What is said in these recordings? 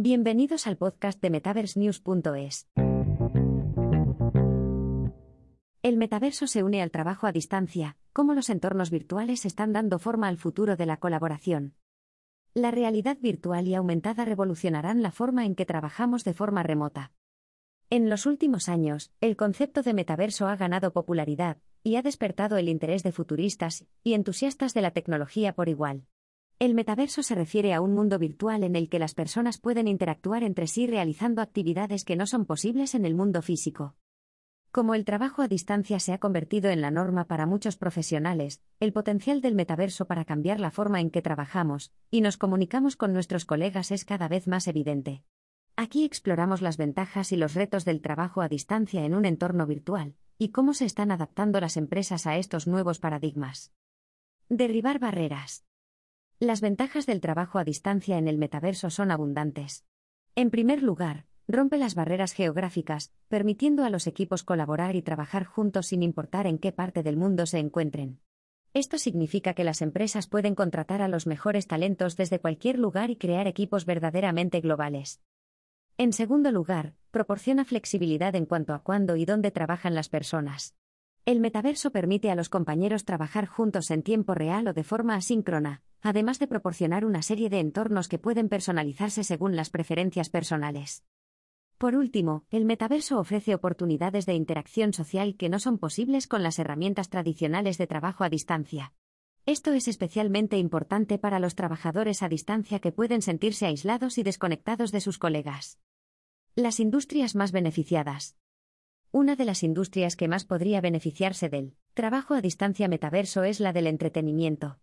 Bienvenidos al podcast de MetaverseNews.es. El metaverso se une al trabajo a distancia, cómo los entornos virtuales están dando forma al futuro de la colaboración. La realidad virtual y aumentada revolucionarán la forma en que trabajamos de forma remota. En los últimos años, el concepto de metaverso ha ganado popularidad, y ha despertado el interés de futuristas y entusiastas de la tecnología por igual. El metaverso se refiere a un mundo virtual en el que las personas pueden interactuar entre sí realizando actividades que no son posibles en el mundo físico. Como el trabajo a distancia se ha convertido en la norma para muchos profesionales, el potencial del metaverso para cambiar la forma en que trabajamos y nos comunicamos con nuestros colegas es cada vez más evidente. Aquí exploramos las ventajas y los retos del trabajo a distancia en un entorno virtual, y cómo se están adaptando las empresas a estos nuevos paradigmas. Derribar barreras. Las ventajas del trabajo a distancia en el metaverso son abundantes. En primer lugar, rompe las barreras geográficas, permitiendo a los equipos colaborar y trabajar juntos sin importar en qué parte del mundo se encuentren. Esto significa que las empresas pueden contratar a los mejores talentos desde cualquier lugar y crear equipos verdaderamente globales. En segundo lugar, proporciona flexibilidad en cuanto a cuándo y dónde trabajan las personas. El metaverso permite a los compañeros trabajar juntos en tiempo real o de forma asíncrona, además de proporcionar una serie de entornos que pueden personalizarse según las preferencias personales. Por último, el metaverso ofrece oportunidades de interacción social que no son posibles con las herramientas tradicionales de trabajo a distancia. Esto es especialmente importante para los trabajadores a distancia que pueden sentirse aislados y desconectados de sus colegas. Las industrias más beneficiadas. Una de las industrias que más podría beneficiarse del trabajo a distancia metaverso es la del entretenimiento.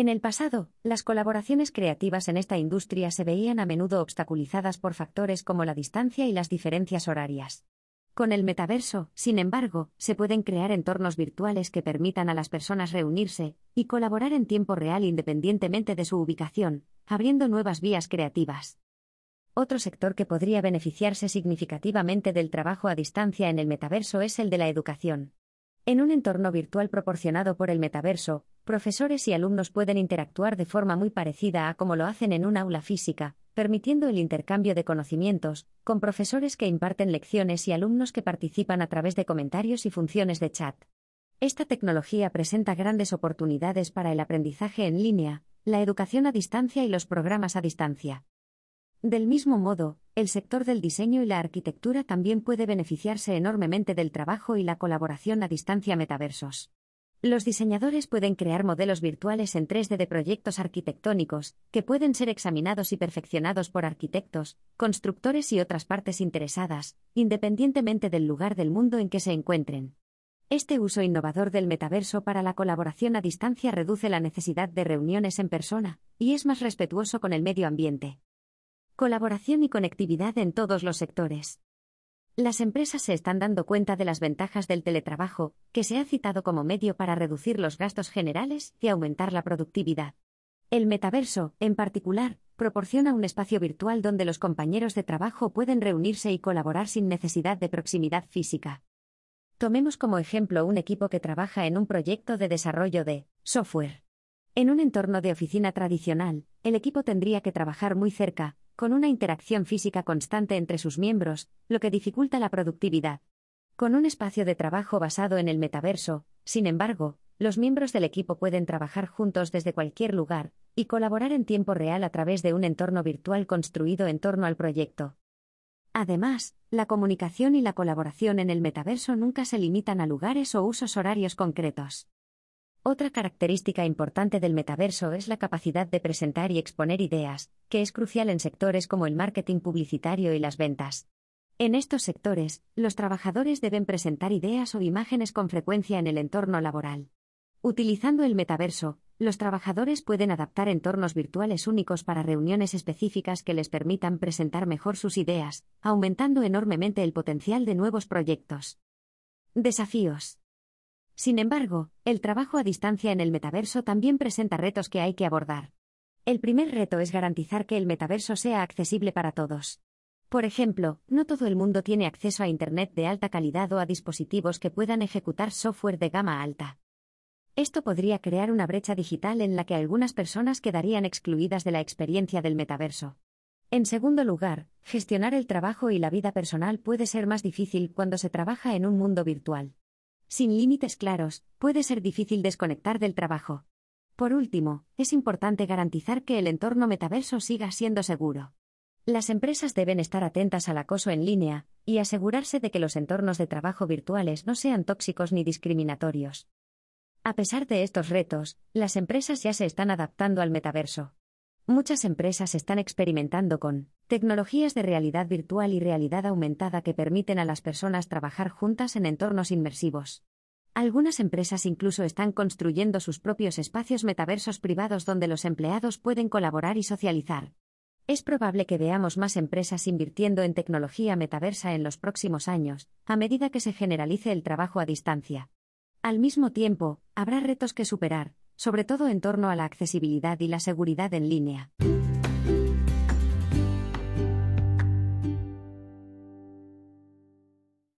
En el pasado, las colaboraciones creativas en esta industria se veían a menudo obstaculizadas por factores como la distancia y las diferencias horarias. Con el metaverso, sin embargo, se pueden crear entornos virtuales que permitan a las personas reunirse y colaborar en tiempo real independientemente de su ubicación, abriendo nuevas vías creativas. Otro sector que podría beneficiarse significativamente del trabajo a distancia en el metaverso es el de la educación. En un entorno virtual proporcionado por el metaverso, profesores y alumnos pueden interactuar de forma muy parecida a como lo hacen en un aula física, permitiendo el intercambio de conocimientos, con profesores que imparten lecciones y alumnos que participan a través de comentarios y funciones de chat. Esta tecnología presenta grandes oportunidades para el aprendizaje en línea, la educación a distancia y los programas a distancia. Del mismo modo, el sector del diseño y la arquitectura también puede beneficiarse enormemente del trabajo y la colaboración a distancia metaversos. Los diseñadores pueden crear modelos virtuales en 3D de proyectos arquitectónicos, que pueden ser examinados y perfeccionados por arquitectos, constructores y otras partes interesadas, independientemente del lugar del mundo en que se encuentren. Este uso innovador del metaverso para la colaboración a distancia reduce la necesidad de reuniones en persona, y es más respetuoso con el medio ambiente. Colaboración y conectividad en todos los sectores. Las empresas se están dando cuenta de las ventajas del teletrabajo, que se ha citado como medio para reducir los gastos generales y aumentar la productividad. El metaverso, en particular, proporciona un espacio virtual donde los compañeros de trabajo pueden reunirse y colaborar sin necesidad de proximidad física. Tomemos como ejemplo un equipo que trabaja en un proyecto de desarrollo de software. En un entorno de oficina tradicional, el equipo tendría que trabajar muy cerca, con una interacción física constante entre sus miembros, lo que dificulta la productividad. Con un espacio de trabajo basado en el metaverso, sin embargo, los miembros del equipo pueden trabajar juntos desde cualquier lugar y colaborar en tiempo real a través de un entorno virtual construido en torno al proyecto. Además, la comunicación y la colaboración en el metaverso nunca se limitan a lugares o usos horarios concretos. Otra característica importante del metaverso es la capacidad de presentar y exponer ideas, que es crucial en sectores como el marketing publicitario y las ventas. En estos sectores, los trabajadores deben presentar ideas o imágenes con frecuencia en el entorno laboral. Utilizando el metaverso, los trabajadores pueden adaptar entornos virtuales únicos para reuniones específicas que les permitan presentar mejor sus ideas, aumentando enormemente el potencial de nuevos proyectos. Desafíos. Sin embargo, el trabajo a distancia en el metaverso también presenta retos que hay que abordar. El primer reto es garantizar que el metaverso sea accesible para todos. Por ejemplo, no todo el mundo tiene acceso a Internet de alta calidad o a dispositivos que puedan ejecutar software de gama alta. Esto podría crear una brecha digital en la que algunas personas quedarían excluidas de la experiencia del metaverso. En segundo lugar, gestionar el trabajo y la vida personal puede ser más difícil cuando se trabaja en un mundo virtual. Sin límites claros, puede ser difícil desconectar del trabajo. Por último, es importante garantizar que el entorno metaverso siga siendo seguro. Las empresas deben estar atentas al acoso en línea y asegurarse de que los entornos de trabajo virtuales no sean tóxicos ni discriminatorios. A pesar de estos retos, las empresas ya se están adaptando al metaverso. Muchas empresas están experimentando con tecnologías de realidad virtual y realidad aumentada que permiten a las personas trabajar juntas en entornos inmersivos. Algunas empresas incluso están construyendo sus propios espacios metaversos privados donde los empleados pueden colaborar y socializar. Es probable que veamos más empresas invirtiendo en tecnología metaversa en los próximos años, a medida que se generalice el trabajo a distancia. Al mismo tiempo, habrá retos que superar, sobre todo en torno a la accesibilidad y la seguridad en línea.